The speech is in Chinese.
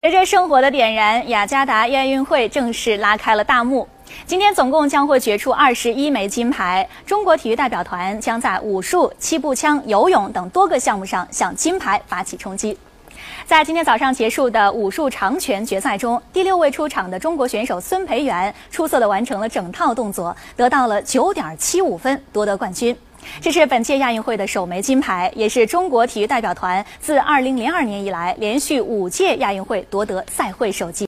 随着生活的点燃，雅加达亚运会正式拉开了大幕。今天总共将会决出二十一枚金牌，中国体育代表团将在武术、气步枪、游泳等多个项目上向金牌发起冲击。在今天早上结束的武术长拳决赛中，第六位出场的中国选手孙培元出色地完成了整套动作，得到了九点七五分，夺得冠军。这是本届亚运会的首枚金牌，也是中国体育代表团自2002年以来连续五届亚运会夺得赛会首金。